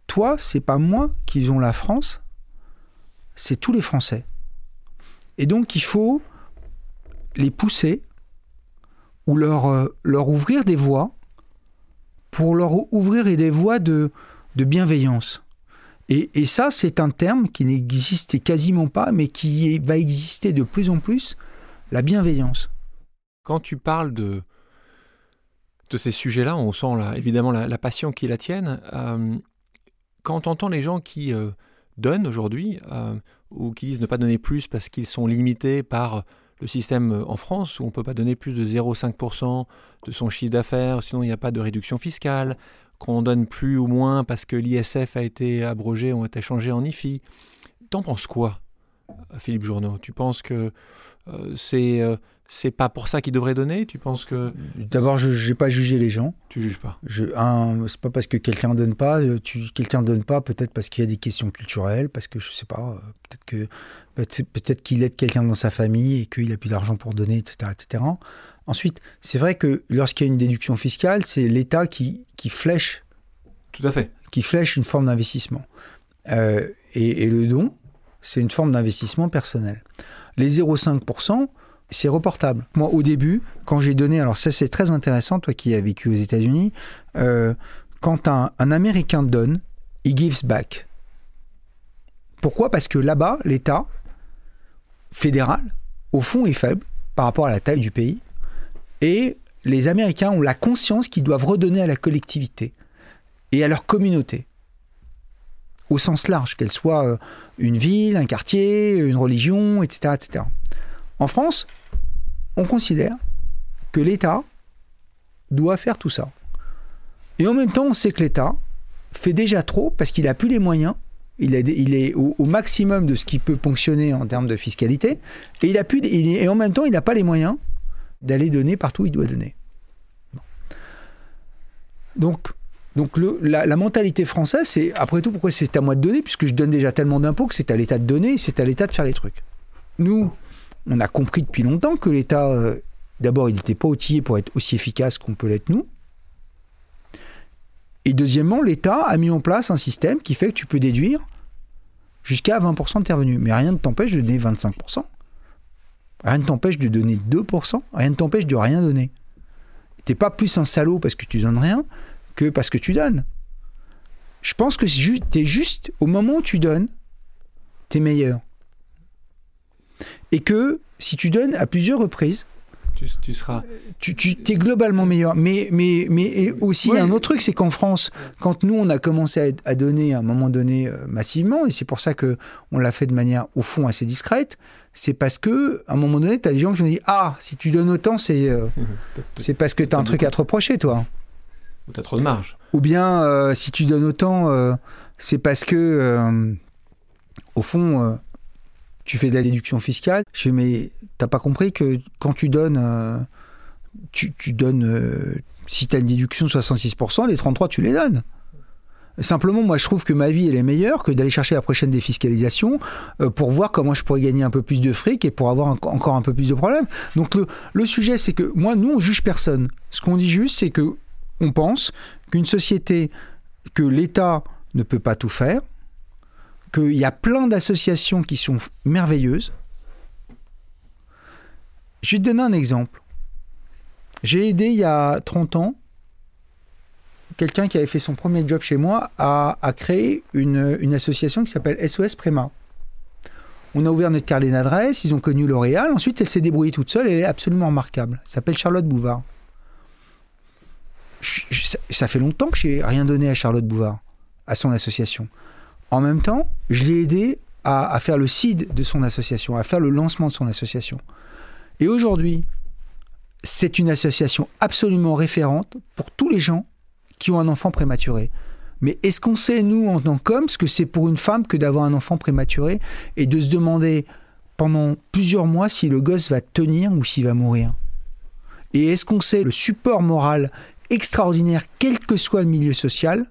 toi, c'est pas moi qui ont la France, c'est tous les Français. Et donc il faut les pousser ou leur, euh, leur ouvrir des voies pour leur ouvrir des voies de, de bienveillance. Et, et ça, c'est un terme qui n'existait quasiment pas, mais qui va exister de plus en plus, la bienveillance. Quand tu parles de, de ces sujets-là, on sent là, évidemment la, passion qui la tienne. Euh, quand on entend les gens qui euh, donnent aujourd'hui, euh, ou qui disent ne pas donner plus parce qu'ils sont limités par le système en France, où on ne peut pas donner plus de 0,5% de son chiffre d'affaires, sinon il n'y a pas de réduction fiscale, qu'on donne plus ou moins parce que l'ISF a été abrogé, a été changé en IFI. T'en penses quoi, Philippe Journeau Tu penses que euh, c'est c'est pas pour ça qu'il devrait donner? Tu penses que D'abord, je n'ai pas jugé les gens. Tu juges pas? Je, un, c'est pas parce que quelqu'un donne pas. Tu, quelqu'un donne pas, peut-être parce qu'il y a des questions culturelles, parce que je sais pas, peut-être que peut-être, qu'il aide quelqu'un dans sa famille et qu'il a plus d'argent pour donner, etc., etc. Ensuite, c'est vrai que lorsqu'il y a une déduction fiscale, c'est l'État qui, qui flèche. Tout à fait. Qui flèche une forme d'investissement. Euh, et, et le don, c'est une forme d'investissement personnel. Les 0,5%, c'est reportable. Moi, au début, quand j'ai donné, alors ça c'est très intéressant, toi qui as vécu aux États-Unis, euh, quand un, Américain donne, il gives back. Pourquoi? Parce que là-bas, l'État fédéral, au fond, est faible par rapport à la taille du pays. Et les Américains ont la conscience qu'ils doivent redonner à la collectivité et à leur communauté au sens large, qu'elle soit euh, une ville, un quartier, une religion, etc. etc. En France, on considère que l'État doit faire tout ça. Et en même temps, on sait que l'État fait déjà trop parce qu'il n'a plus les moyens. Il, est au, maximum de ce qui peut ponctionner en termes de fiscalité. Et en même temps, il n'a pas les moyens d'aller donner partout où il doit donner. Donc, la, mentalité française, c'est après tout pourquoi c'est à moi de donner, puisque je donne déjà tellement d'impôts que c'est à l'État de donner, c'est à l'État de faire les trucs. Nous, on a compris depuis longtemps que l'État, euh, d'abord, il n'était pas outillé pour être aussi efficace qu'on peut l'être nous. Et deuxièmement, l'État a mis en place un système qui fait que tu peux déduire jusqu'à 20% de tes revenus. Mais rien ne t'empêche de donner 25%. Rien ne t'empêche de donner 2%. Rien ne t'empêche de rien donner. Tu n'es pas plus un salaud parce que tu donnes rien que parce que tu donnes. Je pense que tu es juste, au moment où tu donnes, tu es meilleur. Et que si tu donnes à plusieurs reprises, tu, seras. Tu, tu es globalement meilleur. Mais, mais, mais aussi, il y a un autre truc, c'est qu'en France, quand nous, on a commencé à, donner à un moment donné euh, massivement, et c'est pour ça que on l'a fait de manière, au fond, assez discrète, c'est parce que à un moment donné, tu as des gens qui ont dit Ah, si tu donnes autant, c'est euh, *laughs* c'est parce que tu as un truc à te reprocher, toi. Ou tu as trop de marge. Ou bien, euh, si tu donnes autant, euh, c'est parce que, au fond, tu fais de la déduction fiscale. Je fais, mais t'as pas compris que quand tu donnes, tu, tu, donnes, si tu as une déduction 66%, les 33, tu les donnes. Simplement, moi, je trouve que ma vie, elle est meilleure que d'aller chercher la prochaine défiscalisation pour voir comment je pourrais gagner un peu plus de fric et pour avoir encore un peu plus de problèmes. Donc, le, le sujet, c'est que moi, nous, on juge personne. Ce qu'on dit juste, c'est que on pense qu'une société, que l'État ne peut pas tout faire, qu'il y a plein d'associations qui sont merveilleuses. Je vais te donner un exemple. J'ai aidé il y a 30 ans quelqu'un qui avait fait son premier job chez moi à, créer une, association qui s'appelle SOS Préma. On a ouvert notre carnet d'adresse, ils ont connu L'Oréal, ensuite elle s'est débrouillée toute seule, elle est absolument remarquable. Elle s'appelle Charlotte Bouvard ça fait longtemps que j'ai rien donné à Charlotte Bouvard, à son association. En même temps, je l'ai aidé à, faire le seed de son association, à faire le lancement de son association. Et aujourd'hui, c'est une association absolument référente pour tous les gens qui ont un enfant prématuré. Mais est-ce qu'on sait, nous, en tant qu'hommes, ce que c'est pour une femme que d'avoir un enfant prématuré et de se demander pendant plusieurs mois si le gosse va tenir ou s'il va mourir? Et est-ce qu'on sait le support moral extraordinaire, quel que soit le milieu social,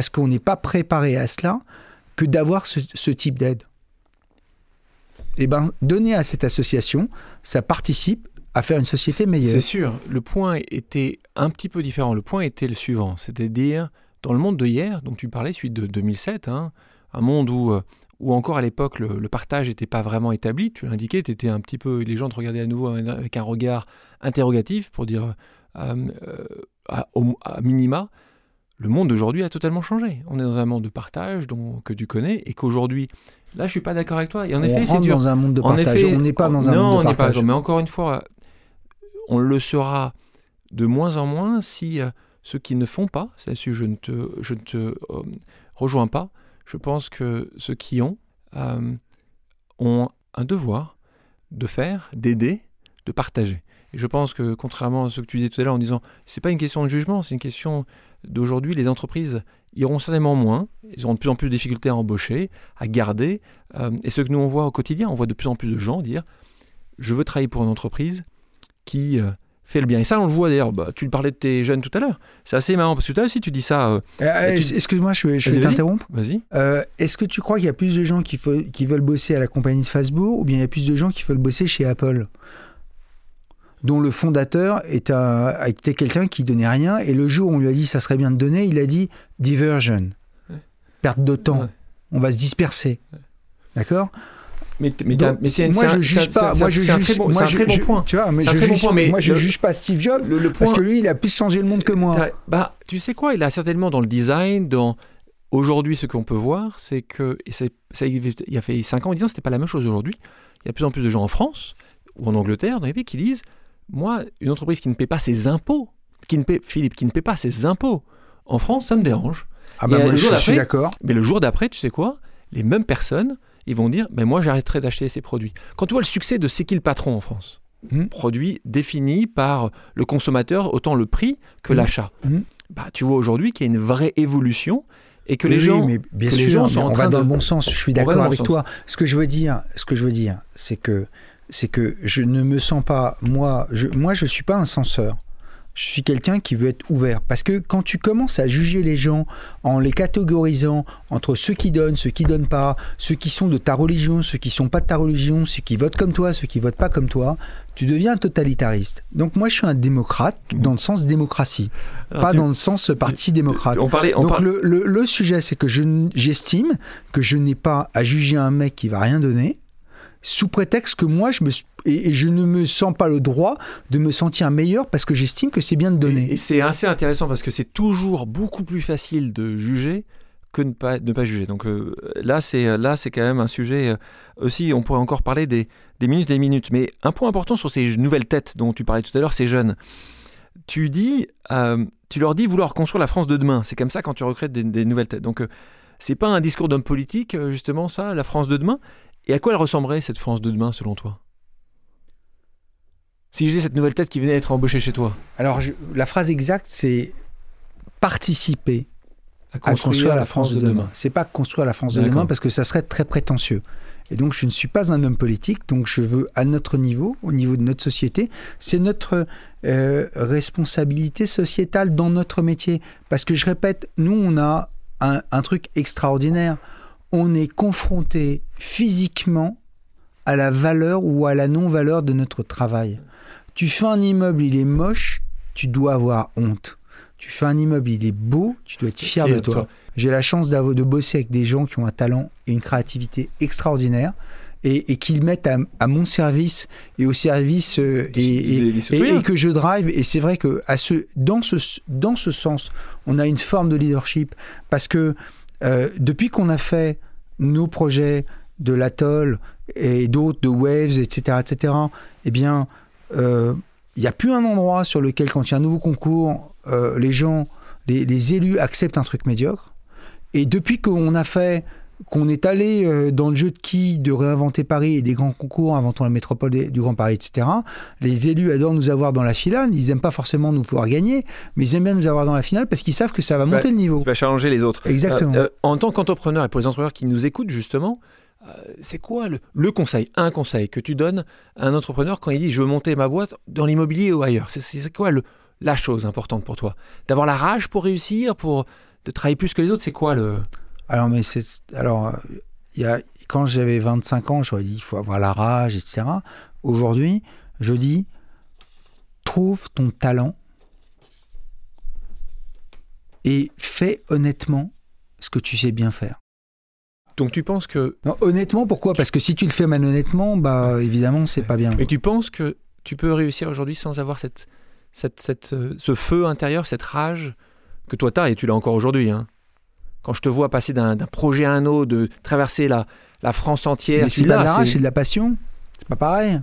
parce qu'on n'est pas préparé à cela, que d'avoir ce, type d'aide. Eh ben, donner à cette association, ça participe à faire une société meilleure. C'est sûr. Le point était un petit peu différent. Le point était le suivant, c'est-à-dire dans le monde de hier, dont tu parlais, celui de 2007, hein, un monde où, euh, où encore à l'époque le, partage n'était pas vraiment établi. Tu l'indiquais, étais un petit peu, les gens te regardaient à nouveau avec un regard interrogatif pour dire euh, euh, à, minima, le monde d'aujourd'hui a totalement changé. On est dans un monde de partage dont, que tu connais et qu'aujourd'hui, là je suis pas d'accord avec toi. Et en on effet, dans un monde de partage. on n'est pas dans un monde de partage. Non, mais encore une fois, on le sera de moins en moins si euh, ceux qui ne font pas, c'est je ne te, je ne te rejoins pas. Je pense que ceux qui ont ont un devoir de faire, d'aider, de partager. Et je pense que contrairement à ce que tu disais tout à l'heure en disant c'est pas une question de jugement, c'est une question d'aujourd'hui, les entreprises iront certainement moins, ils auront de plus en plus de difficultés à embaucher, à garder. Euh, et ce que nous on voit au quotidien, on voit de plus en plus de gens dire je veux travailler pour une entreprise qui euh, fait le bien. Et ça, on le voit d'ailleurs. Bah, tu parlais de tes jeunes tout à l'heure. C'est assez marrant parce que toi aussi, tu dis ça. euh, Euh, tu- Excuse-moi, je, vais- je t'interrompre. Vas-y. Est-ce que tu crois qu'il y a plus de gens qui, qui veulent bosser à la compagnie de Facebook ou bien il y a plus de gens qui veulent bosser chez Apple? Dont le fondateur est un- était quelqu'un qui donnait rien et le jour où on lui a dit ça serait bien de donner, il a dit diversion, Ouais. perte de temps, Ouais. on va se disperser. D'accord? Mais, mais, Donc, t'as- mais c'est moi je juge pas, moi je juge, très bon, moi, c'est un je- très bon je- point. Tu vois, mais C'est un je très bon juge, point, mais moi je le- juge pas Steve Jobs Le, le parce que lui il a plus changé le monde que moi. Bah, tu sais quoi, il a certainement dans le design, dans aujourd'hui, ce qu'on peut voir, c'est que et ça, il y a fait 5 ans, 10 ans, c'était pas la même chose aujourd'hui. Il y a de plus en plus de gens en France ou en Angleterre, dans les pays, qui disent Moi, une entreprise qui ne paie pas ses impôts, qui ne paie, Philippe, qui ne paie pas ses impôts en France, ça me dérange. Ah bah Et, moi le jour je suis d'après- d'accord. Mais le jour d'après, tu sais quoi? Les mêmes personnes, ils vont dire Mais moi, j'arrêterai d'acheter ces produits. Quand tu vois le succès de C'est qui le patron en France? Hmm. Produit défini par le consommateur, autant le prix que Hmm. l'achat. Hmm. Bah, tu vois aujourd'hui qu'il y a une vraie évolution et que Oui, les gens. oui, mais bien que les sûr, gens mais sont en on train va dans de- le bon sens. Je suis d'accord avec toi. Ce que je veux dire, ce que je veux dire, c'est que c'est que je ne me sens pas moi. Je, moi, je suis pas un censeur. Je suis quelqu'un qui veut être ouvert. Parce que quand tu commences à juger les gens en les catégorisant entre ceux qui donnent, ceux qui donnent pas, ceux qui sont de ta religion, ceux qui sont pas de ta religion, ceux qui votent comme toi, ceux qui votent pas comme toi, tu deviens un totalitariste. Donc moi, je suis un démocrate dans le sens démocratie, Alors, pas tu- dans le sens parti démocrate. On parlait. On Donc le, le- le sujet, c'est que je j'estime que je n'ai pas à juger un mec qui va rien donner, sous prétexte que moi, je me et, et je ne me sens pas le droit de me sentir meilleur parce que j'estime que c'est bien de donner. Et, et c'est assez intéressant parce que c'est toujours beaucoup plus facile de juger que ne pas, ne pas juger. Donc euh, là, c'est là, c'est quand même un sujet euh, aussi. On pourrait encore parler des, des minutes et des minutes. Mais un point important sur ces nouvelles têtes dont tu parlais tout à l'heure, ces jeunes. Tu dis, euh, tu leur dis vouloir construire la France de demain. C'est comme ça quand tu recrutes des, des nouvelles têtes. Donc c'est pas un discours d'homme politique justement ça, la France de demain? Et à quoi elle ressemblerait cette France de demain selon toi? Si j'ai cette nouvelle tête qui venait d'être embauchée chez toi, Alors je- la phrase exacte, c'est participer à construire la France de demain. C'est pas construire la France de demain parce que ça serait très prétentieux. Et donc je ne suis pas un homme politique, donc je veux à notre niveau, au niveau de notre société, c'est notre euh, responsabilité sociétale dans notre métier. Parce que je répète, nous on a un, un truc extraordinaire. On est confronté physiquement à la valeur ou à la non-valeur de notre travail. Tu fais un immeuble, il est moche, tu dois avoir honte. Tu fais un immeuble, il est beau, tu dois être fier de toi. toi? J'ai la chance de bosser avec des gens qui ont un talent et une créativité extraordinaire et, et qu'ils mettent à, à mon service et au service euh, et, que je drive. Et c'est vrai que à ce, dans, ce, dans ce sens, on a une forme de leadership parce que euh, depuis qu'on a fait nos projets de l'atoll et d'autres, de Waves, etc., etc., eh bien, euh, il n'y a plus un endroit sur lequel, quand il y a un nouveau concours, euh, les gens, les, les élus acceptent un truc médiocre. Et depuis qu'on a fait, qu'on est allé euh, dans le jeu de qui de réinventer Paris et des grands concours, inventons la métropole du Grand Paris, etc., les élus adorent nous avoir dans la finale. Ils n'aiment pas forcément nous pouvoir gagner, mais ils aiment bien nous avoir dans la finale parce qu'ils savent que ça va Bah, monter le niveau. Tu vas challenger les autres. Exactement. Euh, en tant qu'entrepreneur et pour les entrepreneurs qui nous écoutent justement, c'est quoi le, conseil, un conseil que tu donnes à un entrepreneur quand il dit je veux monter ma boîte dans l'immobilier ou ailleurs? C'est- quoi la chose importante pour toi? D'avoir la rage pour réussir, pour de travailler plus que les autres, c'est quoi le? Alors, mais c'est. Alors, euh, y a, quand j'avais 25 ans, j'aurais dit il faut avoir la rage, etc. Aujourd'hui, je dis trouve ton talent et fais honnêtement ce que tu sais bien faire. Donc tu penses que Non, honnêtement, pourquoi? Parce que si tu le fais malhonnêtement, bah évidemment, c'est pas bien. mais tu penses que tu peux réussir aujourd'hui sans avoir cette, cette, cette, euh, ce feu intérieur, cette rage que toi tu as et tu l'as encore aujourd'hui. hein? Quand je te vois passer d'un projet à un autre, de traverser la, la France entière, Mais c'est pas de la rage, c'est- de la passion. C'est pas pareil.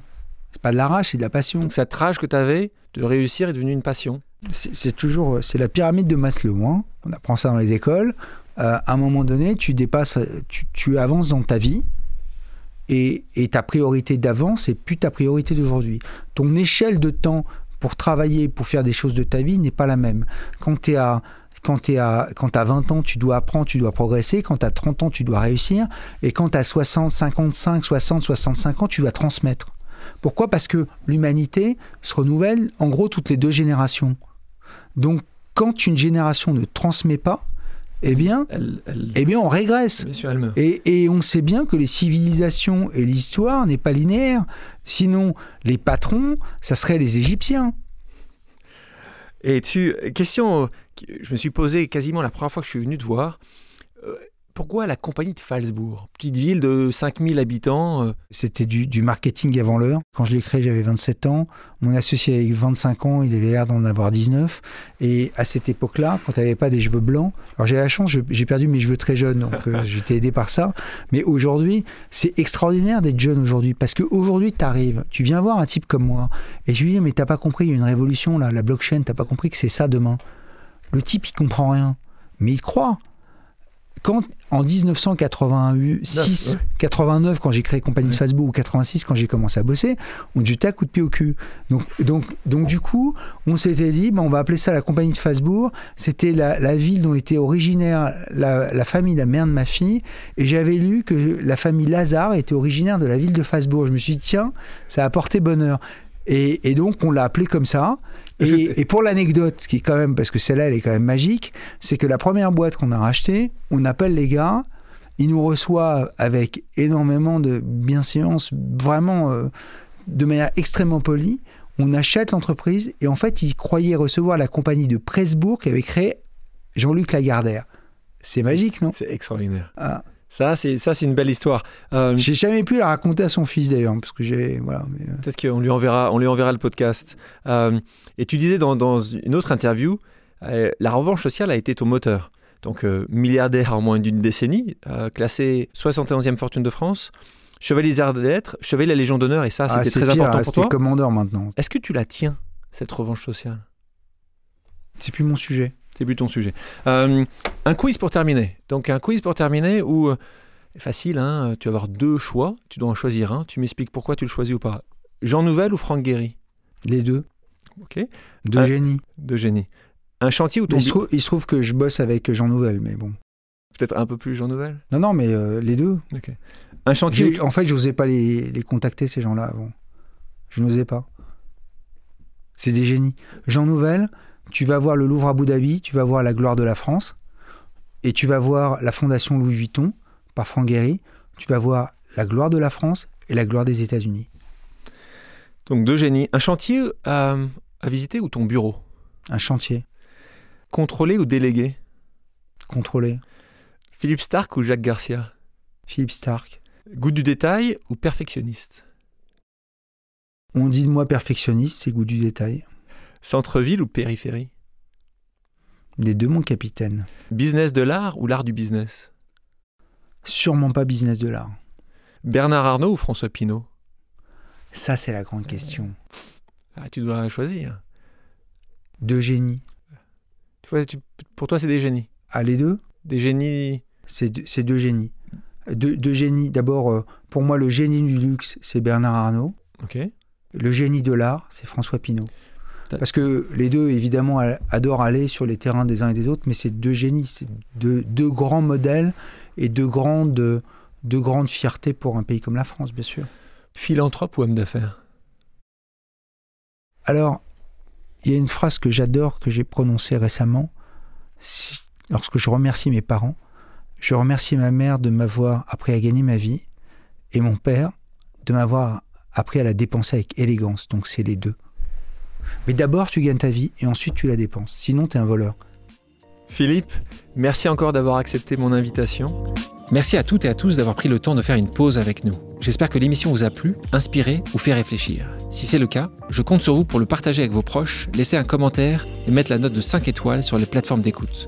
C'est pas de la rage, c'est de la passion. Donc cette rage que tu avais de réussir est devenue une passion. C'est c'est toujours, c'est la pyramide de Maslow. hein. On apprend ça dans les écoles. Euh, à un moment donné, tu dépasses, tu, avances dans ta vie et, et ta priorité d'avant, c'est plus ta priorité d'aujourd'hui. Ton échelle de temps pour travailler, pour faire des choses de ta vie n'est pas la même. Quand à quand tu as 20 ans, tu dois apprendre, tu dois progresser. Quand tu as 30 ans, tu dois réussir. Et quand tu as 60, 55, 60, 65 ans, tu dois transmettre. Pourquoi? Parce que l'humanité se renouvelle en gros toutes les deux générations. Donc quand une génération ne transmet pas, eh bien, eh bien on régresse. et, et, on sait bien que les civilisations et l'histoire n'est pas linéaire. Sinon, les patrons, ça serait les Égyptiens. Et tu, question, je me suis posée quasiment la première fois que je suis venu te voir. Pourquoi la compagnie de Falsbourg? Petite ville de 5000 habitants. Euh. C'était du, marketing avant l'heure. Quand je l'ai créé, j'avais 27 ans. Mon associé avait 25 ans, il avait l'air d'en avoir 19. Et à cette époque-là, quand tu n'avais pas des cheveux blancs, alors j'ai la chance, j'ai perdu mes cheveux très jeunes, donc euh, *laughs* j'étais aidé par ça. Mais aujourd'hui, c'est extraordinaire d'être jeune aujourd'hui. Parce qu'aujourd'hui, tu arrives, tu viens voir un type comme moi, et je lui dis, mais t'as pas compris, il y a une révolution là, la blockchain, t'as pas compris que c'est ça demain. Le type, il comprend rien. Mais il croit quand en 1986, 89, quand j'ai créé compagnie de Facebook, ou 86, quand j'ai commencé à bosser, on jetait à coup de pied au cul. Donc, donc, donc du coup, on s'était dit, on va appeler ça la compagnie de Facebook. C'était la, ville dont était originaire la, famille, la mère de ma fille. Et j'avais lu que la famille Lazare était originaire de la ville de Facebook. Je me suis dit, tiens, ça a porté bonheur. Et, et donc, on l'a appelé comme ça. Et, pour l'anecdote, qui est quand même, parce que celle-là, elle est quand même magique, c'est que la première boîte qu'on a rachetée, on appelle les gars, ils nous reçoivent avec énormément de bienséance, vraiment euh, de manière extrêmement polie. On achète l'entreprise et en fait, ils croyaient recevoir la compagnie de Presbourg qui avait créé Jean-Luc Lagardère. C'est magique, non? C'est extraordinaire. Ah. Ça, c'est ça, c'est une belle histoire. Euh, j'ai jamais pu la raconter à son fils d'ailleurs, parce que j'ai voilà. Euh. Peut-être qu'on lui enverra, on lui enverra le podcast. Euh, et tu disais dans, dans, une autre interview, la revanche sociale a été ton moteur. Donc milliardaire en moins d'une décennie, classé 71e fortune de France, chevalier des lettres, chevalier de la Légion d'honneur, et ça, ah, c'était très important pour toi. commandeur maintenant. Est-ce que tu la tiens cette revanche sociale? C'est plus mon sujet. C'est plus ton sujet. Euh, un quiz pour terminer. Donc un quiz pour terminer où, euh, facile, hein, tu vas avoir deux choix, tu dois en choisir un, tu m'expliques pourquoi tu le choisis ou pas. Jean Nouvel ou Franck Guéry? Les deux. Ok. De génie. De génie. Un chantier ou ton... Il se, trouve, il se, trouve, que je bosse avec Jean Nouvel, mais bon. Peut-être un peu plus Jean Nouvel? Non, non, mais euh, les deux. Ok. Un chantier... En fait, je n'osais pas les, les contacter, ces gens-là, avant. Je n'osais pas. C'est des génies. Jean Nouvel, tu vas voir le Louvre à Abu Dhabi, tu vas voir la gloire de la France, et tu vas voir la fondation Louis Vuitton par Franck Guéry, tu vas voir la gloire de la France et la gloire des États-Unis. Donc deux génies. Un chantier à, à visiter ou ton bureau? Un chantier. Contrôlé ou délégué Contrôlé. Philippe Stark ou Jacques Garcia? Philippe Stark. Goût du détail ou perfectionniste? On dit de moi perfectionniste, c'est goût du détail. Centre-ville ou périphérie? Les deux, mon capitaine. Business de l'art ou l'art du business? Sûrement pas business de l'art. Bernard Arnault ou François Pinault? Ça, c'est la grande question. Ah, tu dois choisir. Deux génies. pour toi, c'est des génies Ah, les deux? Des génies C'est deux génies. Deux, génies. D'abord, euh, pour moi, le génie du luxe, c'est Bernard Arnault. Ok. Le génie de l'art, c'est François Pinault. Parce que les deux, évidemment, adorent aller sur les terrains des uns et des autres, mais c'est deux génies, c'est deux, deux, grands modèles et deux grandes, deux grandes fiertés pour un pays comme la France, bien sûr. Philanthrope ou homme d'affaires? Alors, il y a une phrase que j'adore, que j'ai prononcée récemment, lorsque je remercie mes parents. Je remercie ma mère de m'avoir appris à gagner ma vie et mon père de m'avoir appris à la dépenser avec élégance. Donc c'est les deux. Mais d'abord, tu gagnes ta vie et ensuite tu la dépenses. Sinon, tu es un voleur. Philippe, merci encore d'avoir accepté mon invitation. Merci à toutes et à tous d'avoir pris le temps de faire une pause avec nous. J'espère que l'émission vous a plu, inspiré ou fait réfléchir. Si c'est le cas, je compte sur vous pour le partager avec vos proches, laisser un commentaire et mettre la note de 5 étoiles sur les plateformes d'écoute.